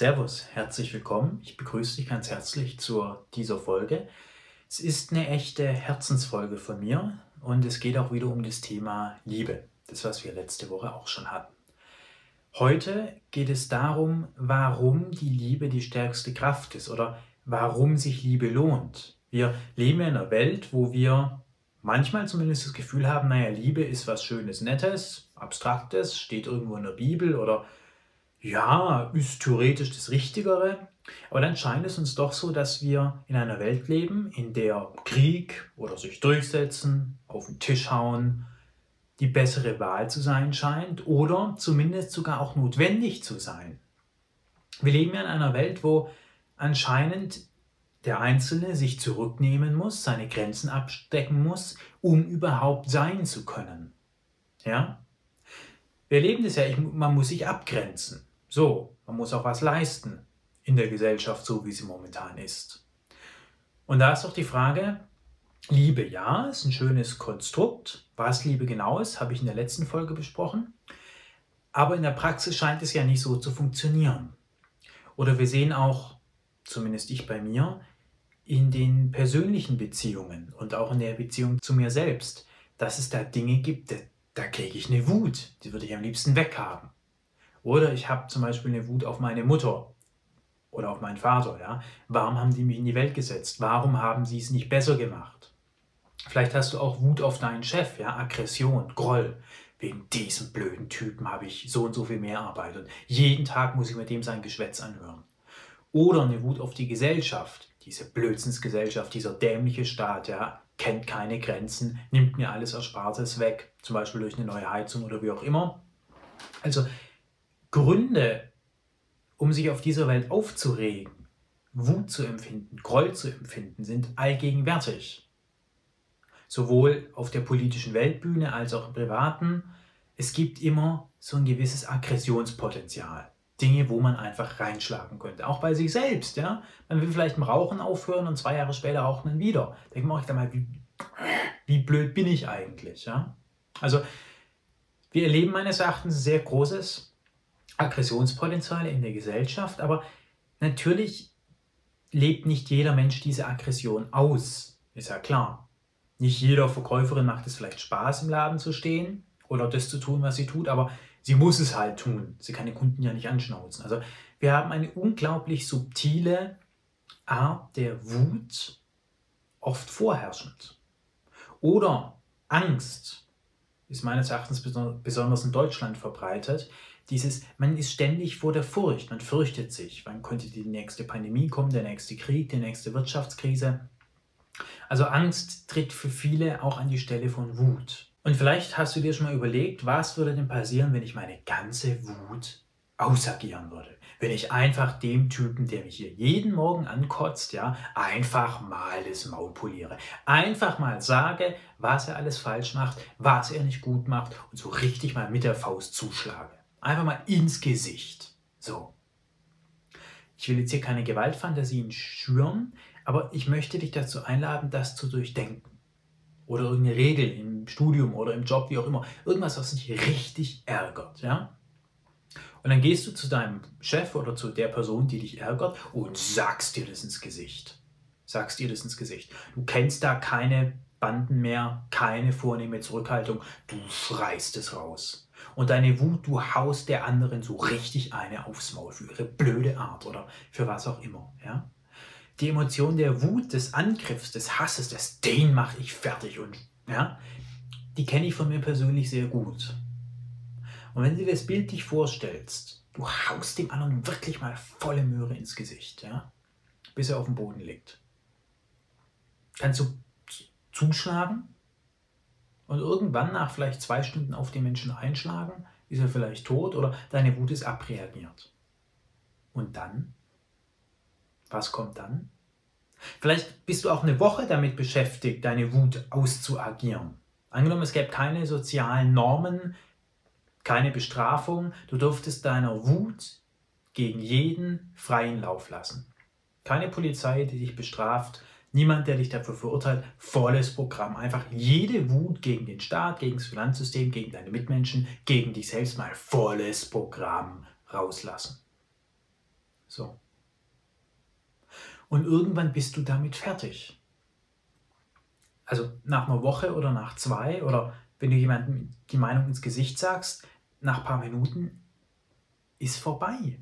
Servus, herzlich willkommen. Ich begrüße dich ganz herzlich zu dieser Folge. Es ist eine echte Herzensfolge von mir und es geht auch wieder um das Thema Liebe, das was wir letzte Woche auch schon hatten. Heute geht es darum, warum die Liebe die stärkste Kraft ist oder warum sich Liebe lohnt. Wir leben in einer Welt, wo wir manchmal zumindest das Gefühl haben, naja, Liebe ist was Schönes, Nettes, Abstraktes, steht irgendwo in der Bibel oder ja, ist theoretisch das Richtigere. Aber dann scheint es uns doch so, dass wir in einer Welt leben, in der Krieg oder sich durchsetzen, auf den Tisch hauen, die bessere Wahl zu sein scheint oder zumindest sogar auch notwendig zu sein. Wir leben ja in einer Welt, wo anscheinend der Einzelne sich zurücknehmen muss, seine Grenzen abstecken muss, um überhaupt sein zu können. Ja? Wir erleben das ja, man muss sich abgrenzen. So, man muss auch was leisten in der Gesellschaft, so wie sie momentan ist. Und da ist doch die Frage, Liebe, ja, ist ein schönes Konstrukt. Was Liebe genau ist, habe ich in der letzten Folge besprochen. Aber in der Praxis scheint es ja nicht so zu funktionieren. Oder wir sehen auch, zumindest ich bei mir, in den persönlichen Beziehungen und auch in der Beziehung zu mir selbst, dass es da Dinge gibt, da, da kriege ich eine Wut, die würde ich am liebsten weghaben. Oder ich habe zum Beispiel eine Wut auf meine Mutter oder auf meinen Vater. Ja? Warum haben die mich in die Welt gesetzt? Warum haben sie es nicht besser gemacht? Vielleicht hast du auch Wut auf deinen Chef, ja? Aggression, Groll. Wegen diesem blöden Typen habe ich so und so viel mehr Arbeit und jeden Tag muss ich mit dem sein Geschwätz anhören. Oder eine Wut auf die Gesellschaft, diese Blödsinnsgesellschaft, dieser dämliche Staat, ja, kennt keine Grenzen, nimmt mir alles Erspartes weg, zum Beispiel durch eine neue Heizung oder wie auch immer. Also Gründe, um sich auf dieser Welt aufzuregen, Wut zu empfinden, Groll zu empfinden, sind allgegenwärtig. Sowohl auf der politischen Weltbühne als auch im privaten. Es gibt immer so ein gewisses Aggressionspotenzial. Dinge, wo man einfach reinschlagen könnte. Auch bei sich selbst. Ja? Man will vielleicht im Rauchen aufhören und zwei Jahre später rauchen dann wieder. Denkt man euch da mal, wie, wie blöd bin ich eigentlich? Ja? Also, wir erleben meines Erachtens sehr großes Aggressionspotenziale in der Gesellschaft, aber natürlich lebt nicht jeder Mensch diese Aggression aus, ist ja klar. Nicht jeder Verkäuferin macht es vielleicht Spaß, im Laden zu stehen oder das zu tun, was sie tut, aber sie muss es halt tun. Sie kann den Kunden ja nicht anschnauzen. Also wir haben eine unglaublich subtile Art der Wut, oft vorherrschend. Oder Angst ist meines Erachtens besonders in Deutschland verbreitet dieses, man ist ständig vor der Furcht, man fürchtet sich. Wann könnte die nächste Pandemie kommen, der nächste Krieg, die nächste Wirtschaftskrise? Also Angst tritt für viele auch an die Stelle von Wut. Und vielleicht hast du dir schon mal überlegt, was würde denn passieren, wenn ich meine ganze Wut ausagieren würde. Wenn ich einfach dem Typen, der mich hier jeden Morgen ankotzt, ja, einfach mal das Maul poliere. Einfach mal sage, was er alles falsch macht, was er nicht gut macht und so richtig mal mit der Faust zuschlage. Einfach mal ins Gesicht. So. Ich will jetzt hier keine Gewaltfantasien schüren, aber ich möchte dich dazu einladen, das zu durchdenken. Oder irgendeine Regel im Studium oder im Job, wie auch immer. Irgendwas, was dich richtig ärgert. Ja? Und dann gehst du zu deinem Chef oder zu der Person, die dich ärgert, und sagst dir das ins Gesicht. Sagst dir das ins Gesicht. Du kennst da keine Banden mehr, keine vornehme Zurückhaltung. Du schreist es raus. Und deine Wut, du haust der anderen so richtig eine aufs Maul für ihre blöde Art oder für was auch immer. Ja? Die Emotion der Wut, des Angriffs, des Hasses, des den mache ich fertig und ja, die kenne ich von mir persönlich sehr gut. Und wenn du dir das Bild dich vorstellst, du haust dem anderen wirklich mal volle Möhre ins Gesicht, ja, bis er auf dem Boden liegt. Kannst du zuschlagen und irgendwann nach vielleicht zwei Stunden auf den Menschen einschlagen, ist er vielleicht tot oder deine Wut ist abreagiert. Und dann? Was kommt dann? Vielleicht bist du auch eine Woche damit beschäftigt, deine Wut auszuagieren. Angenommen, es gäbe keine sozialen Normen, keine Bestrafung, du durftest deiner Wut gegen jeden freien Lauf lassen. Keine Polizei, die dich bestraft, Niemand, der dich dafür verurteilt, volles Programm. Einfach jede Wut gegen den Staat, gegen das Finanzsystem, gegen deine Mitmenschen, gegen dich selbst mal volles Programm rauslassen. So. Und irgendwann bist du damit fertig. Also nach einer Woche oder nach zwei oder wenn du jemandem die Meinung ins Gesicht sagst, nach ein paar Minuten ist vorbei.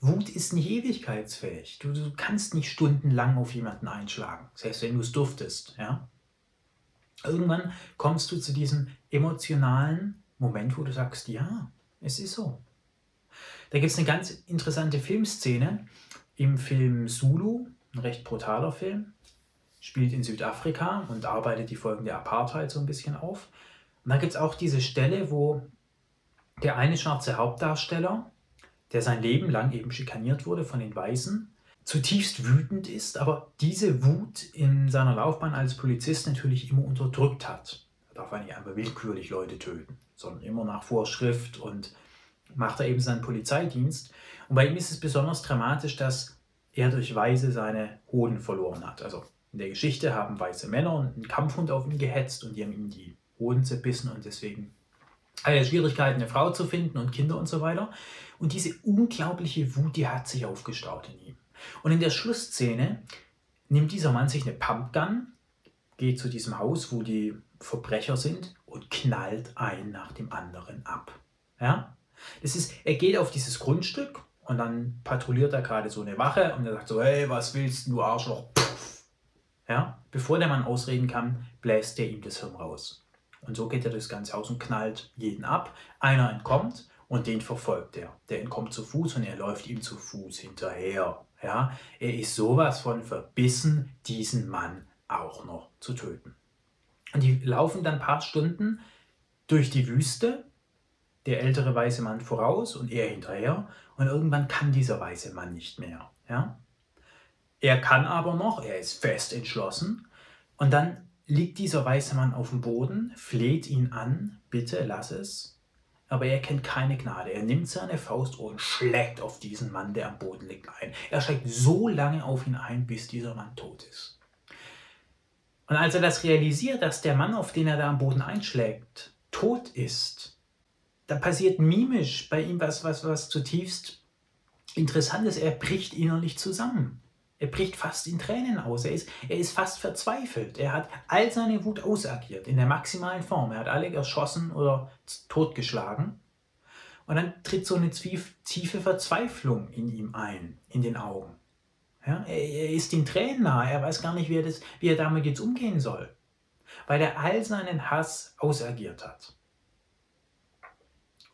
Wut ist nicht ewigkeitsfähig. Du, du kannst nicht stundenlang auf jemanden einschlagen, selbst wenn du es durftest. Ja? Irgendwann kommst du zu diesem emotionalen Moment, wo du sagst, ja, es ist so. Da gibt es eine ganz interessante Filmszene im Film Zulu, ein recht brutaler Film, spielt in Südafrika und arbeitet die Folgen der Apartheid so ein bisschen auf. Und da gibt es auch diese Stelle, wo der eine schwarze Hauptdarsteller der sein Leben lang eben schikaniert wurde von den Weißen, zutiefst wütend ist, aber diese Wut in seiner Laufbahn als Polizist natürlich immer unterdrückt hat. Er darf nicht einfach willkürlich Leute töten, sondern immer nach Vorschrift und macht er eben seinen Polizeidienst. Und bei ihm ist es besonders dramatisch, dass er durch Weise seine Hoden verloren hat. Also in der Geschichte haben weiße Männer einen Kampfhund auf ihn gehetzt und die haben ihm die Hoden zerbissen und deswegen alle Schwierigkeiten, eine Frau zu finden und Kinder und so weiter. Und diese unglaubliche Wut, die hat sich aufgestaut in ihm. Und in der Schlussszene nimmt dieser Mann sich eine Pumpgun, geht zu diesem Haus, wo die Verbrecher sind und knallt ein nach dem anderen ab. Ja? Das ist, er geht auf dieses Grundstück und dann patrouilliert er gerade so eine Wache und er sagt so, hey, was willst du, Arschloch? Puff. Ja? Bevor der Mann ausreden kann, bläst er ihm das Hirn raus. Und so geht er durchs ganze Haus und knallt jeden ab. Einer entkommt und den verfolgt er. Der entkommt zu Fuß und er läuft ihm zu Fuß hinterher. Ja, er ist sowas von verbissen, diesen Mann auch noch zu töten. Und die laufen dann ein paar Stunden durch die Wüste, der ältere weiße Mann voraus und er hinterher. Und irgendwann kann dieser weiße Mann nicht mehr. Ja? Er kann aber noch, er ist fest entschlossen. Und dann liegt dieser weiße Mann auf dem Boden, fleht ihn an, bitte lass es. Aber er kennt keine Gnade. Er nimmt seine Faust und schlägt auf diesen Mann, der am Boden liegt, ein. Er schlägt so lange auf ihn ein, bis dieser Mann tot ist. Und als er das realisiert, dass der Mann, auf den er da am Boden einschlägt, tot ist, da passiert mimisch bei ihm was, was, was zutiefst Interessantes. Er bricht innerlich zusammen. Er bricht fast in Tränen aus. Er ist, er ist fast verzweifelt. Er hat all seine Wut ausagiert in der maximalen Form. Er hat alle erschossen oder totgeschlagen. Und dann tritt so eine tiefe Verzweiflung in ihm ein, in den Augen. Ja, er, er ist den Tränen nahe. Er weiß gar nicht, wie er, das, wie er damit jetzt umgehen soll. Weil er all seinen Hass ausagiert hat.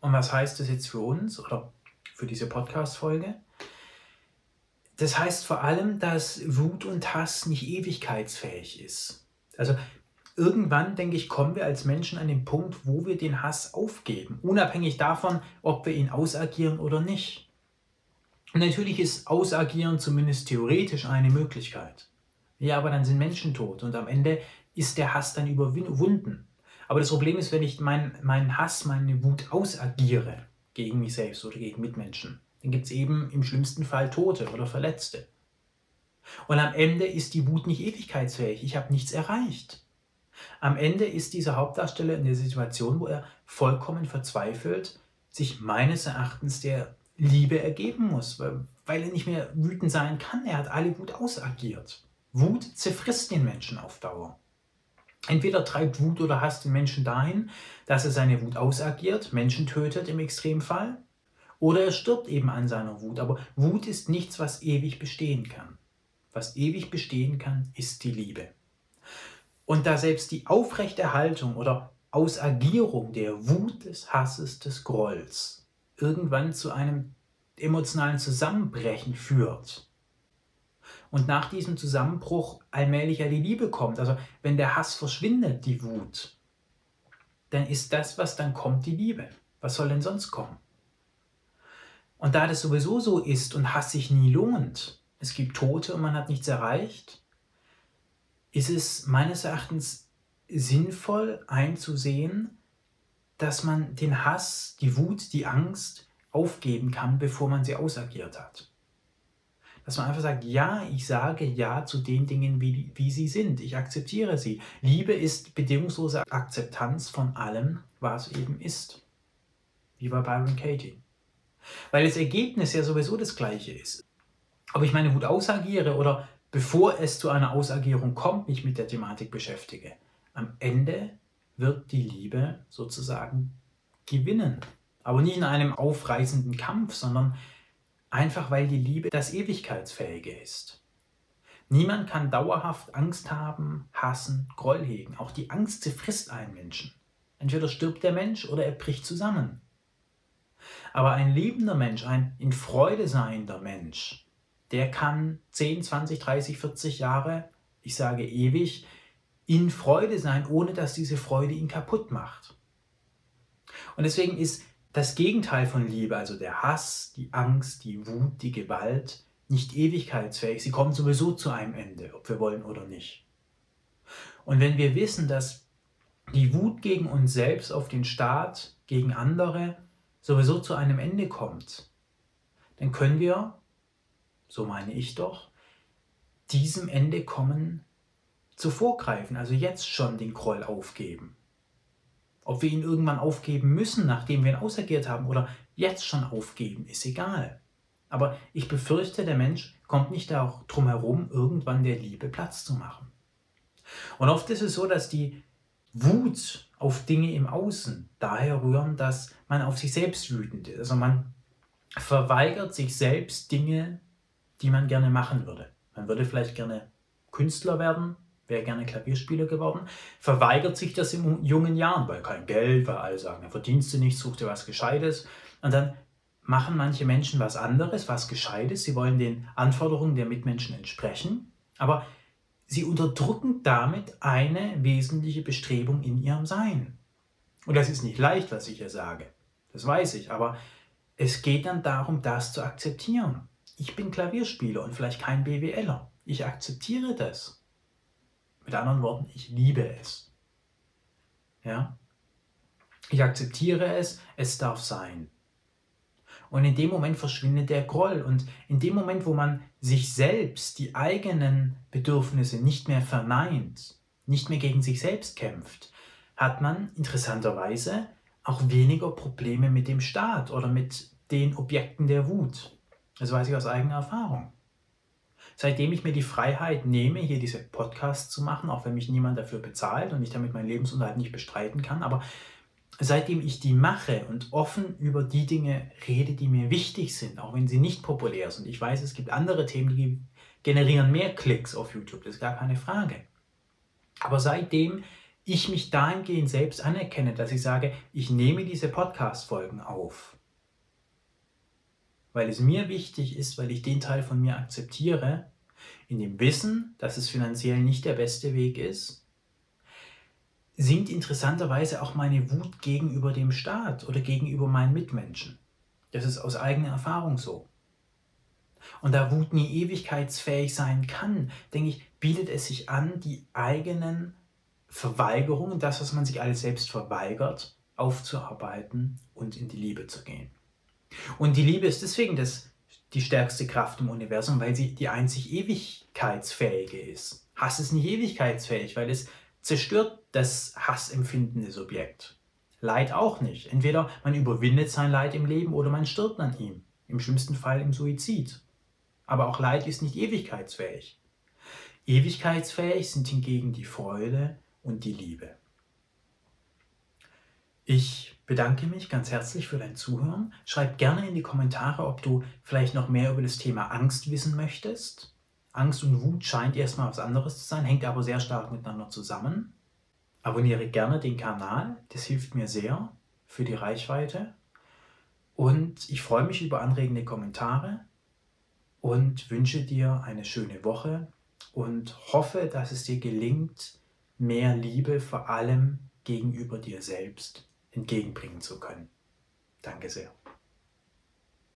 Und was heißt das jetzt für uns oder für diese Podcast-Folge? Das heißt vor allem, dass Wut und Hass nicht ewigkeitsfähig ist. Also irgendwann, denke ich, kommen wir als Menschen an den Punkt, wo wir den Hass aufgeben, unabhängig davon, ob wir ihn ausagieren oder nicht. Und natürlich ist Ausagieren zumindest theoretisch eine Möglichkeit. Ja, aber dann sind Menschen tot und am Ende ist der Hass dann überwunden. Aber das Problem ist, wenn ich meinen mein Hass, meine Wut ausagiere gegen mich selbst oder gegen Mitmenschen, dann gibt es eben im schlimmsten Fall Tote oder Verletzte. Und am Ende ist die Wut nicht ewigkeitsfähig. Ich habe nichts erreicht. Am Ende ist dieser Hauptdarsteller in der Situation, wo er vollkommen verzweifelt sich meines Erachtens der Liebe ergeben muss, weil er nicht mehr wütend sein kann. Er hat alle Wut ausagiert. Wut zerfrisst den Menschen auf Dauer. Entweder treibt Wut oder Hass den Menschen dahin, dass er seine Wut ausagiert, Menschen tötet im Extremfall, oder er stirbt eben an seiner Wut. Aber Wut ist nichts, was ewig bestehen kann. Was ewig bestehen kann, ist die Liebe. Und da selbst die Aufrechterhaltung oder Ausagierung der Wut, des Hasses, des Grolls irgendwann zu einem emotionalen Zusammenbrechen führt. Und nach diesem Zusammenbruch allmählich ja die Liebe kommt. Also wenn der Hass verschwindet, die Wut, dann ist das, was dann kommt, die Liebe. Was soll denn sonst kommen? Und da das sowieso so ist und Hass sich nie lohnt, es gibt Tote und man hat nichts erreicht, ist es meines Erachtens sinnvoll einzusehen, dass man den Hass, die Wut, die Angst aufgeben kann, bevor man sie ausagiert hat. Dass man einfach sagt, ja, ich sage ja zu den Dingen, wie, wie sie sind. Ich akzeptiere sie. Liebe ist bedingungslose Akzeptanz von allem, was eben ist. Wie bei Byron Katie. Weil das Ergebnis ja sowieso das gleiche ist. Ob ich meine Wut ausagiere oder bevor es zu einer Ausagierung kommt, mich mit der Thematik beschäftige. Am Ende wird die Liebe sozusagen gewinnen. Aber nicht in einem aufreißenden Kampf, sondern einfach weil die Liebe das Ewigkeitsfähige ist. Niemand kann dauerhaft Angst haben, hassen, Groll hegen. Auch die Angst zerfrisst einen Menschen. Entweder stirbt der Mensch oder er bricht zusammen. Aber ein liebender Mensch, ein in Freude seiender Mensch, der kann 10, 20, 30, 40 Jahre, ich sage ewig, in Freude sein, ohne dass diese Freude ihn kaputt macht. Und deswegen ist das Gegenteil von Liebe, also der Hass, die Angst, die Wut, die Gewalt, nicht ewigkeitsfähig. Sie kommen sowieso zu einem Ende, ob wir wollen oder nicht. Und wenn wir wissen, dass die Wut gegen uns selbst auf den Staat, gegen andere sowieso zu einem Ende kommt, dann können wir, so meine ich doch, diesem Ende kommen zuvorgreifen, also jetzt schon den Groll aufgeben. Ob wir ihn irgendwann aufgeben müssen, nachdem wir ihn ausagiert haben, oder jetzt schon aufgeben, ist egal. Aber ich befürchte, der Mensch kommt nicht auch drum herum, irgendwann der Liebe Platz zu machen. Und oft ist es so, dass die Wut auf Dinge im Außen daher rühren, dass man auf sich selbst wütend ist. Also man verweigert sich selbst Dinge, die man gerne machen würde. Man würde vielleicht gerne Künstler werden, wäre gerne Klavierspieler geworden, verweigert sich das in jungen Jahren, weil kein Geld, weil alle sagen, er verdienst du nicht, such dir was Gescheites. Und dann machen manche Menschen was anderes, was Gescheites. Sie wollen den Anforderungen der Mitmenschen entsprechen, aber sie unterdrücken damit eine wesentliche Bestrebung in ihrem Sein. Und das ist nicht leicht, was ich hier sage. Das weiß ich, aber es geht dann darum, das zu akzeptieren. Ich bin Klavierspieler und vielleicht kein BWLer. Ich akzeptiere das. Mit anderen Worten, ich liebe es. Ja? Ich akzeptiere es, es darf sein. Und in dem Moment verschwindet der Groll. Und in dem Moment, wo man sich selbst die eigenen Bedürfnisse nicht mehr verneint, nicht mehr gegen sich selbst kämpft, hat man interessanterweise auch weniger Probleme mit dem Staat oder mit den Objekten der Wut. Das weiß ich aus eigener Erfahrung. Seitdem ich mir die Freiheit nehme, hier diese Podcasts zu machen, auch wenn mich niemand dafür bezahlt und ich damit meinen Lebensunterhalt nicht bestreiten kann, aber seitdem ich die mache und offen über die Dinge rede, die mir wichtig sind, auch wenn sie nicht populär sind. Ich weiß, es gibt andere Themen, die generieren mehr Klicks auf YouTube, das ist gar keine Frage. Aber seitdem ich mich dahingehend selbst anerkenne, dass ich sage, ich nehme diese Podcast-Folgen auf, weil es mir wichtig ist, weil ich den Teil von mir akzeptiere, in dem Wissen, dass es finanziell nicht der beste Weg ist, sinkt interessanterweise auch meine Wut gegenüber dem Staat oder gegenüber meinen Mitmenschen. Das ist aus eigener Erfahrung so. Und da Wut nie ewigkeitsfähig sein kann, denke ich, bietet es sich an, die eigenen Verweigerungen, das, was man sich alles selbst verweigert, aufzuarbeiten und in die Liebe zu gehen. Und die Liebe ist deswegen das, die stärkste Kraft im Universum, weil sie die einzig ewigkeitsfähige ist. Hass ist nicht ewigkeitsfähig, weil es zerstört das hassempfindende Subjekt. Leid auch nicht. Entweder man überwindet sein Leid im Leben oder man stirbt an ihm. Im schlimmsten Fall im Suizid. Aber auch Leid ist nicht ewigkeitsfähig. Ewigkeitsfähig sind hingegen die Freude und die Liebe. Ich bedanke mich ganz herzlich für dein Zuhören. Schreib gerne in die Kommentare, ob du vielleicht noch mehr über das Thema Angst wissen möchtest. Angst und Wut scheint erstmal was anderes zu sein, hängt aber sehr stark miteinander zusammen. Abonniere gerne den Kanal, das hilft mir sehr für die Reichweite. Und ich freue mich über anregende Kommentare und wünsche dir eine schöne Woche und hoffe, dass es dir gelingt, mehr Liebe vor allem gegenüber dir selbst entgegenbringen zu können. Danke sehr.